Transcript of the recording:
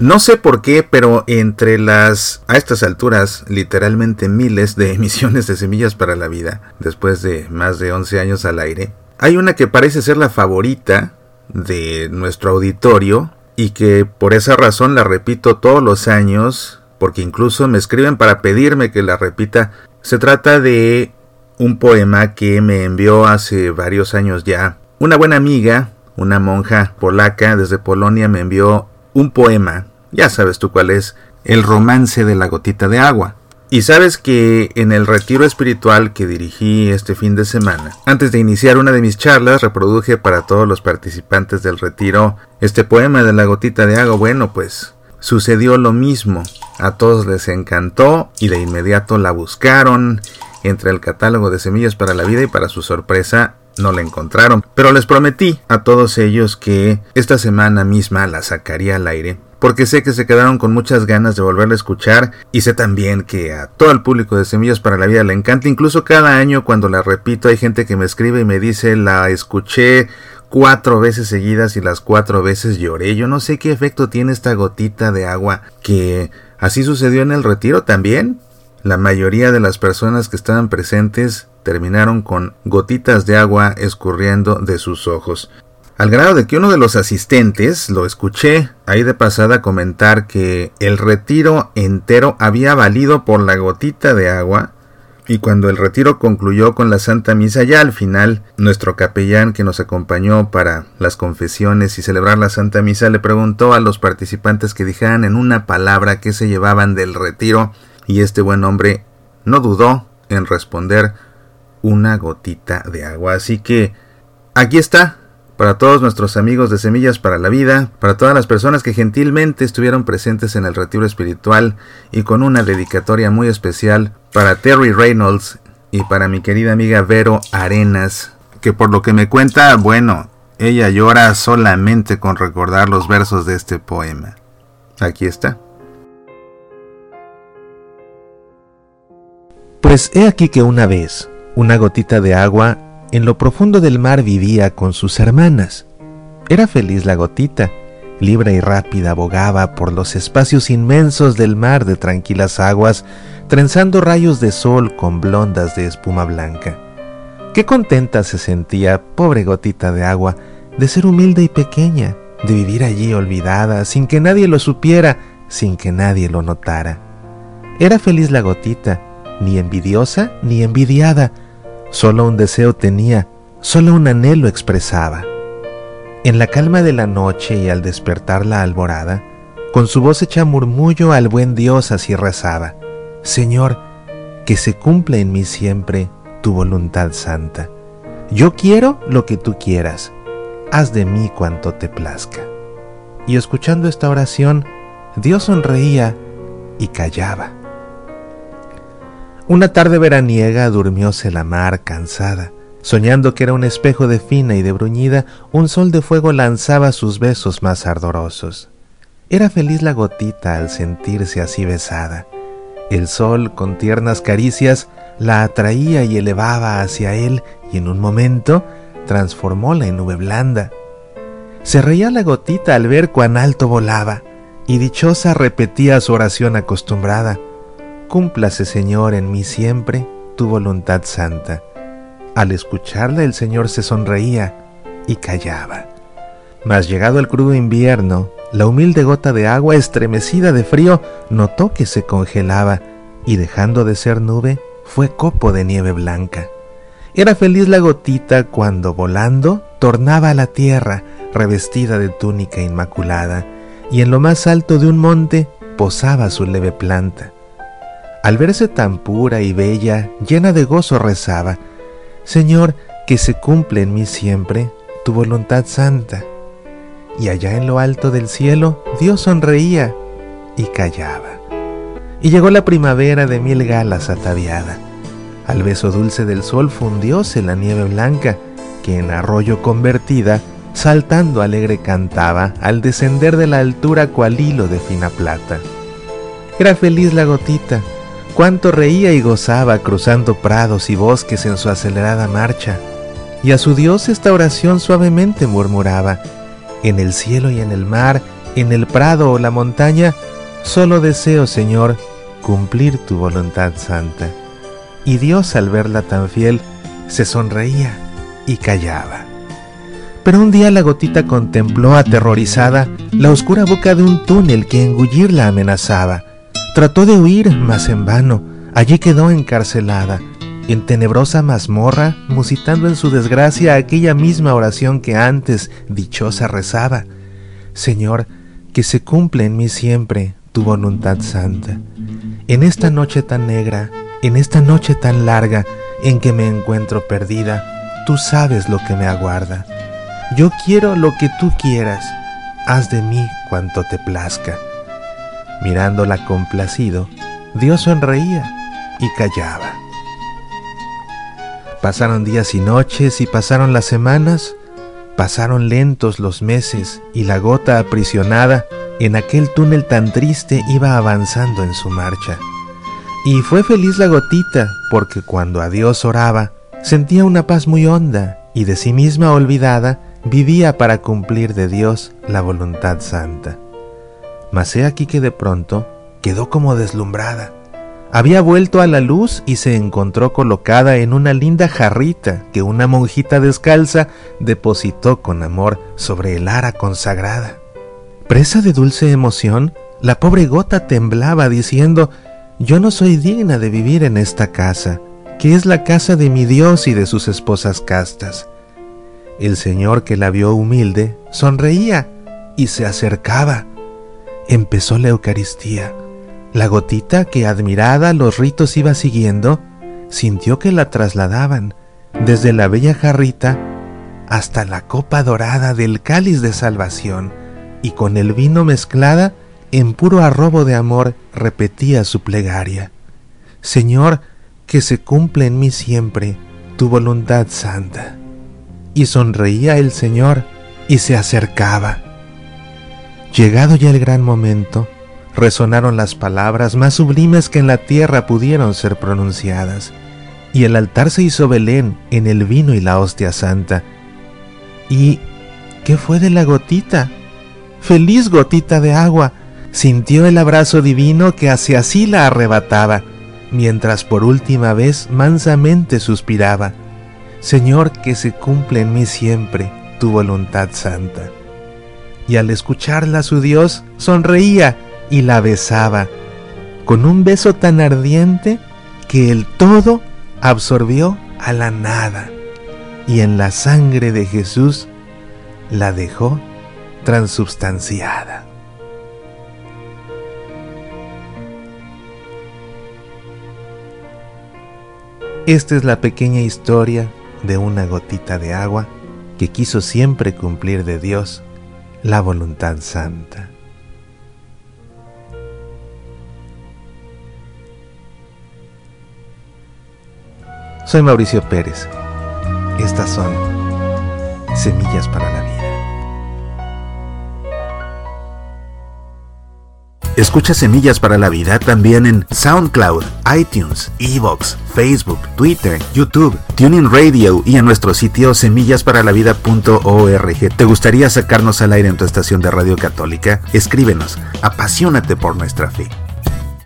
No sé por qué, pero entre las, a estas alturas, literalmente miles de emisiones de Semillas para la Vida, después de más de 11 años al aire, hay una que parece ser la favorita de nuestro auditorio y que por esa razón la repito todos los años, porque incluso me escriben para pedirme que la repita. Se trata de un poema que me envió hace varios años ya. Una buena amiga, una monja polaca desde Polonia me envió un poema, ya sabes tú cuál es, El romance de la gotita de agua. Y sabes que en el retiro espiritual que dirigí este fin de semana, antes de iniciar una de mis charlas, reproduje para todos los participantes del retiro este poema de la gotita de agua. Bueno, pues sucedió lo mismo. A todos les encantó y de inmediato la buscaron entre el catálogo de semillas para la vida y para su sorpresa no la encontraron. Pero les prometí a todos ellos que esta semana misma la sacaría al aire porque sé que se quedaron con muchas ganas de volverla a escuchar y sé también que a todo el público de Semillas para la Vida le encanta. Incluso cada año cuando la repito hay gente que me escribe y me dice la escuché cuatro veces seguidas y las cuatro veces lloré. Yo no sé qué efecto tiene esta gotita de agua que así sucedió en el retiro también. La mayoría de las personas que estaban presentes terminaron con gotitas de agua escurriendo de sus ojos al grado de que uno de los asistentes lo escuché ahí de pasada comentar que el retiro entero había valido por la gotita de agua y cuando el retiro concluyó con la Santa Misa, ya al final, nuestro capellán que nos acompañó para las confesiones y celebrar la Santa Misa le preguntó a los participantes que dijeran en una palabra qué se llevaban del retiro y este buen hombre no dudó en responder una gotita de agua. Así que aquí está para todos nuestros amigos de Semillas para la Vida, para todas las personas que gentilmente estuvieron presentes en el retiro espiritual y con una dedicatoria muy especial para Terry Reynolds y para mi querida amiga Vero Arenas, que por lo que me cuenta, bueno, ella llora solamente con recordar los versos de este poema. Aquí está. Pues he aquí que una vez, una gotita de agua en lo profundo del mar vivía con sus hermanas. Era feliz la gotita, libre y rápida bogaba por los espacios inmensos del mar de tranquilas aguas, trenzando rayos de sol con blondas de espuma blanca. Qué contenta se sentía, pobre gotita de agua, de ser humilde y pequeña, de vivir allí olvidada, sin que nadie lo supiera, sin que nadie lo notara. Era feliz la gotita, ni envidiosa ni envidiada, Solo un deseo tenía, solo un anhelo expresaba. En la calma de la noche y al despertar la alborada, con su voz hecha murmullo al buen Dios así rezaba, Señor, que se cumpla en mí siempre tu voluntad santa. Yo quiero lo que tú quieras, haz de mí cuanto te plazca. Y escuchando esta oración, Dios sonreía y callaba. Una tarde veraniega durmióse la mar cansada, soñando que era un espejo de fina y de bruñida, un sol de fuego lanzaba sus besos más ardorosos. Era feliz la gotita al sentirse así besada. El sol, con tiernas caricias, la atraía y elevaba hacia él, y en un momento transformóla en nube blanda. Se reía la gotita al ver cuán alto volaba, y dichosa repetía su oración acostumbrada Cúmplase, Señor, en mí siempre tu voluntad santa. Al escucharla el Señor se sonreía y callaba. Mas llegado el crudo invierno, la humilde gota de agua, estremecida de frío, notó que se congelaba y dejando de ser nube, fue copo de nieve blanca. Era feliz la gotita cuando, volando, tornaba a la tierra, revestida de túnica inmaculada, y en lo más alto de un monte posaba su leve planta. Al verse tan pura y bella, llena de gozo rezaba, Señor, que se cumple en mí siempre tu voluntad santa. Y allá en lo alto del cielo Dios sonreía y callaba. Y llegó la primavera de mil galas ataviada. Al beso dulce del sol fundióse la nieve blanca, que en arroyo convertida, saltando alegre cantaba al descender de la altura cual hilo de fina plata. Era feliz la gotita, cuánto reía y gozaba cruzando prados y bosques en su acelerada marcha, y a su Dios esta oración suavemente murmuraba, en el cielo y en el mar, en el prado o la montaña, solo deseo, Señor, cumplir tu voluntad santa. Y Dios al verla tan fiel, se sonreía y callaba. Pero un día la gotita contempló aterrorizada la oscura boca de un túnel que engullirla amenazaba. Trató de huir, mas en vano. Allí quedó encarcelada, en tenebrosa mazmorra, musitando en su desgracia aquella misma oración que antes dichosa rezaba. Señor, que se cumple en mí siempre tu voluntad santa. En esta noche tan negra, en esta noche tan larga en que me encuentro perdida, tú sabes lo que me aguarda. Yo quiero lo que tú quieras, haz de mí cuanto te plazca. Mirándola complacido, Dios sonreía y callaba. Pasaron días y noches y pasaron las semanas, pasaron lentos los meses y la gota aprisionada en aquel túnel tan triste iba avanzando en su marcha. Y fue feliz la gotita porque cuando a Dios oraba, sentía una paz muy honda y de sí misma olvidada, vivía para cumplir de Dios la voluntad santa. Mas he aquí que de pronto quedó como deslumbrada. Había vuelto a la luz y se encontró colocada en una linda jarrita que una monjita descalza depositó con amor sobre el ara consagrada. Presa de dulce emoción, la pobre gota temblaba diciendo, yo no soy digna de vivir en esta casa, que es la casa de mi Dios y de sus esposas castas. El Señor que la vio humilde sonreía y se acercaba. Empezó la Eucaristía. La gotita que admirada los ritos iba siguiendo, sintió que la trasladaban desde la bella jarrita hasta la copa dorada del cáliz de salvación y con el vino mezclada en puro arrobo de amor repetía su plegaria. Señor, que se cumple en mí siempre tu voluntad santa. Y sonreía el Señor y se acercaba. Llegado ya el gran momento, resonaron las palabras más sublimes que en la tierra pudieron ser pronunciadas, y el altar se hizo Belén en el vino y la hostia santa. ¿Y qué fue de la gotita? Feliz gotita de agua, sintió el abrazo divino que hacia sí la arrebataba, mientras por última vez mansamente suspiraba, Señor, que se cumple en mí siempre tu voluntad santa. Y al escucharla su Dios sonreía y la besaba, con un beso tan ardiente que el todo absorbió a la nada, y en la sangre de Jesús la dejó transubstanciada. Esta es la pequeña historia de una gotita de agua que quiso siempre cumplir de Dios la voluntad santa. Soy Mauricio Pérez. Estas son Semillas para la Vida. Escucha Semillas para la Vida también en SoundCloud, iTunes, Evox, Facebook, Twitter, YouTube, Tuning Radio y en nuestro sitio semillasparalavida.org. ¿Te gustaría sacarnos al aire en tu estación de radio católica? Escríbenos. Apasionate por nuestra fe.